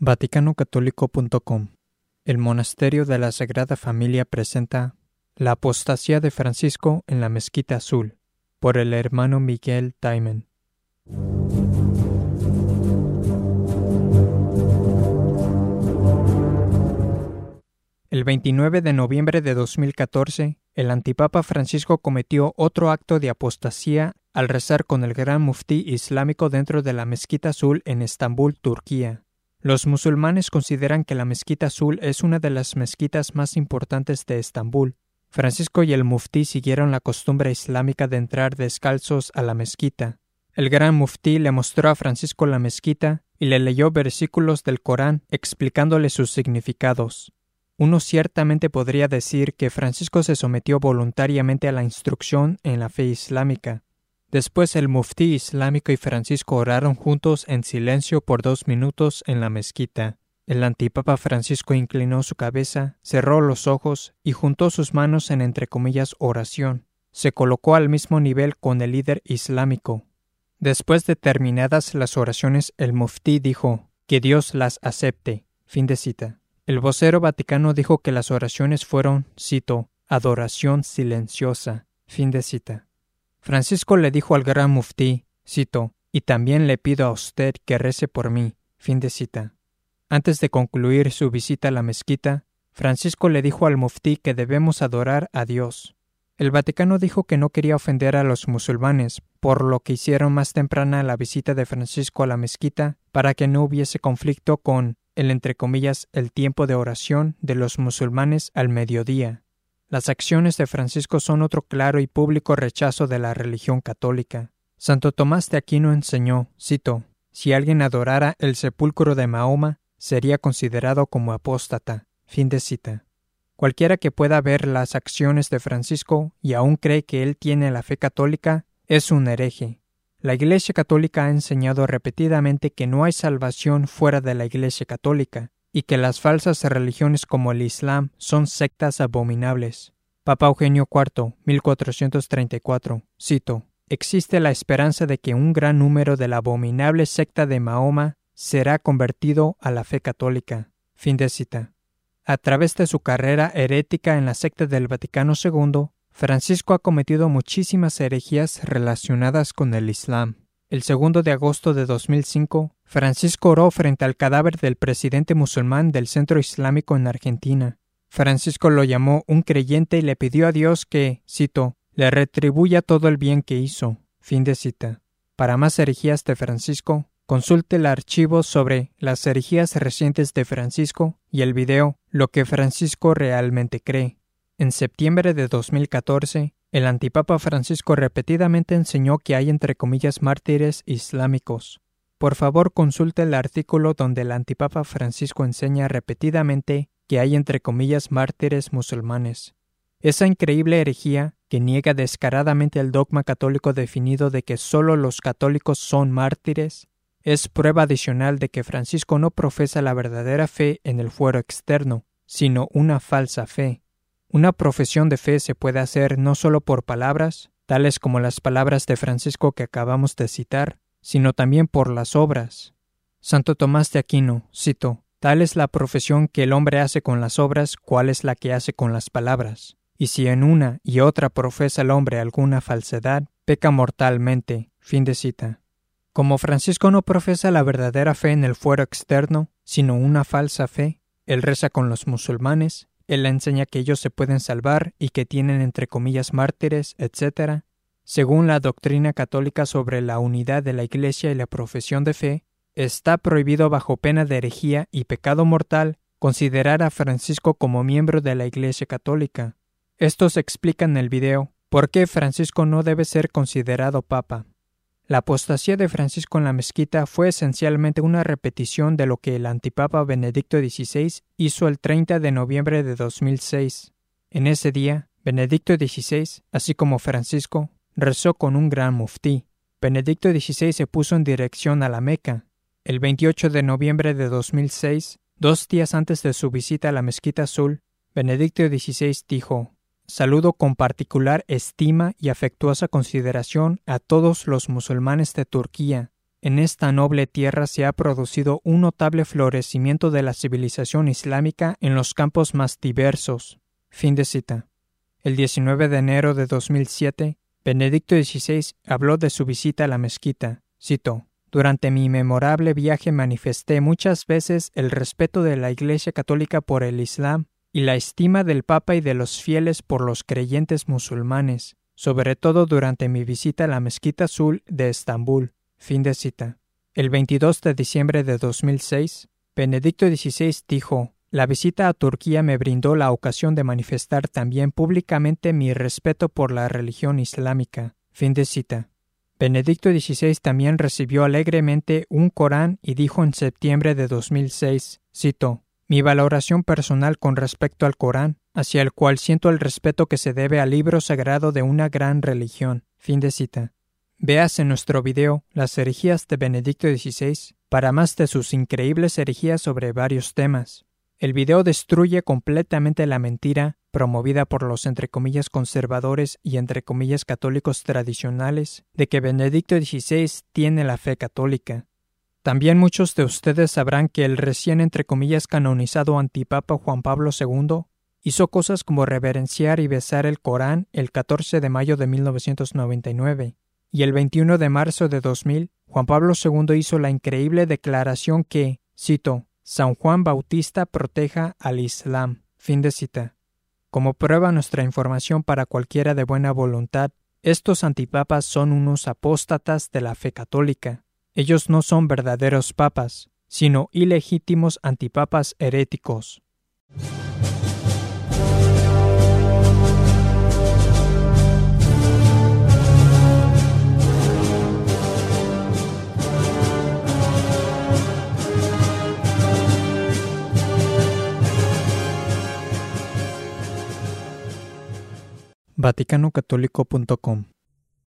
VaticanOcatólico.com El Monasterio de la Sagrada Familia presenta La apostasía de Francisco en la Mezquita Azul por el hermano Miguel Taimen. El 29 de noviembre de 2014, el antipapa Francisco cometió otro acto de apostasía al rezar con el gran muftí islámico dentro de la Mezquita Azul en Estambul, Turquía. Los musulmanes consideran que la Mezquita Azul es una de las mezquitas más importantes de Estambul. Francisco y el muftí siguieron la costumbre islámica de entrar descalzos a la mezquita. El gran muftí le mostró a Francisco la mezquita y le leyó versículos del Corán explicándole sus significados. Uno ciertamente podría decir que Francisco se sometió voluntariamente a la instrucción en la fe islámica. Después el muftí islámico y Francisco oraron juntos en silencio por dos minutos en la mezquita. El antipapa Francisco inclinó su cabeza, cerró los ojos y juntó sus manos en entre comillas oración. Se colocó al mismo nivel con el líder islámico. Después de terminadas las oraciones, el muftí dijo que Dios las acepte. Fin de cita. El vocero vaticano dijo que las oraciones fueron, cito, adoración silenciosa. Fin de cita. Francisco le dijo al gran muftí, cito, y también le pido a usted que rece por mí. Fin de cita. Antes de concluir su visita a la mezquita, Francisco le dijo al muftí que debemos adorar a Dios. El Vaticano dijo que no quería ofender a los musulmanes, por lo que hicieron más temprana la visita de Francisco a la mezquita para que no hubiese conflicto con el entre comillas el tiempo de oración de los musulmanes al mediodía. Las acciones de Francisco son otro claro y público rechazo de la religión católica. Santo Tomás de Aquino enseñó, cito, si alguien adorara el sepulcro de Mahoma, sería considerado como apóstata. Fin de cita. Cualquiera que pueda ver las acciones de Francisco y aún cree que él tiene la fe católica, es un hereje. La Iglesia Católica ha enseñado repetidamente que no hay salvación fuera de la Iglesia Católica, y que las falsas religiones como el Islam son sectas abominables. Papa Eugenio IV, 1434, cito, Existe la esperanza de que un gran número de la abominable secta de Mahoma será convertido a la fe católica. Fin de cita. A través de su carrera herética en la secta del Vaticano II, Francisco ha cometido muchísimas herejías relacionadas con el Islam. El 2 de agosto de 2005, Francisco oró frente al cadáver del presidente musulmán del Centro Islámico en Argentina. Francisco lo llamó un creyente y le pidió a Dios que, cito, le retribuya todo el bien que hizo. Fin de cita. Para más herejías de Francisco, consulte el archivo sobre las herejías recientes de Francisco y el video Lo que Francisco realmente cree. En septiembre de 2014, el antipapa Francisco repetidamente enseñó que hay entre comillas mártires islámicos. Por favor consulte el artículo donde el antipapa Francisco enseña repetidamente que hay entre comillas mártires musulmanes. Esa increíble herejía, que niega descaradamente el dogma católico definido de que sólo los católicos son mártires, es prueba adicional de que Francisco no profesa la verdadera fe en el fuero externo, sino una falsa fe. Una profesión de fe se puede hacer no solo por palabras, tales como las palabras de Francisco que acabamos de citar, sino también por las obras. Santo Tomás de Aquino, cito, Tal es la profesión que el hombre hace con las obras, cual es la que hace con las palabras. Y si en una y otra profesa el hombre alguna falsedad, peca mortalmente. Fin de cita. Como Francisco no profesa la verdadera fe en el fuero externo, sino una falsa fe, él reza con los musulmanes, él enseña que ellos se pueden salvar y que tienen entre comillas mártires, etc. Según la doctrina católica sobre la unidad de la Iglesia y la profesión de fe, está prohibido bajo pena de herejía y pecado mortal considerar a Francisco como miembro de la Iglesia católica. Esto se explica en el video ¿Por qué Francisco no debe ser considerado papa? La apostasía de Francisco en la mezquita fue esencialmente una repetición de lo que el antipapa Benedicto XVI hizo el 30 de noviembre de 2006. En ese día, Benedicto XVI, así como Francisco, rezó con un gran muftí. Benedicto XVI se puso en dirección a la Meca. El 28 de noviembre de 2006, dos días antes de su visita a la Mezquita Azul, Benedicto XVI dijo Saludo con particular estima y afectuosa consideración a todos los musulmanes de Turquía. en esta noble tierra se ha producido un notable florecimiento de la civilización islámica en los campos más diversos. Fin de cita. El 19 de enero de 2007, Benedicto XVI habló de su visita a la mezquita. Cito: Durante mi memorable viaje manifesté muchas veces el respeto de la Iglesia Católica por el Islam y la estima del Papa y de los fieles por los creyentes musulmanes, sobre todo durante mi visita a la Mezquita Azul de Estambul. Fin de cita. El 22 de diciembre de 2006, Benedicto XVI dijo, La visita a Turquía me brindó la ocasión de manifestar también públicamente mi respeto por la religión islámica. Fin de cita. Benedicto XVI también recibió alegremente un Corán y dijo en septiembre de 2006, cito, Mi valoración personal con respecto al Corán, hacia el cual siento el respeto que se debe al libro sagrado de una gran religión. Fin de cita. Veas en nuestro video Las herejías de Benedicto XVI para más de sus increíbles herejías sobre varios temas. El video destruye completamente la mentira promovida por los entre comillas conservadores y entre comillas católicos tradicionales de que Benedicto XVI tiene la fe católica. También muchos de ustedes sabrán que el recién entre comillas canonizado antipapa Juan Pablo II hizo cosas como reverenciar y besar el Corán el 14 de mayo de 1999 y el 21 de marzo de 2000, Juan Pablo II hizo la increíble declaración que, cito, San Juan Bautista proteja al Islam. Fin de cita. Como prueba nuestra información para cualquiera de buena voluntad, estos antipapas son unos apóstatas de la fe católica. Ellos no son verdaderos papas, sino ilegítimos antipapas heréticos. VaticanoCatólico.com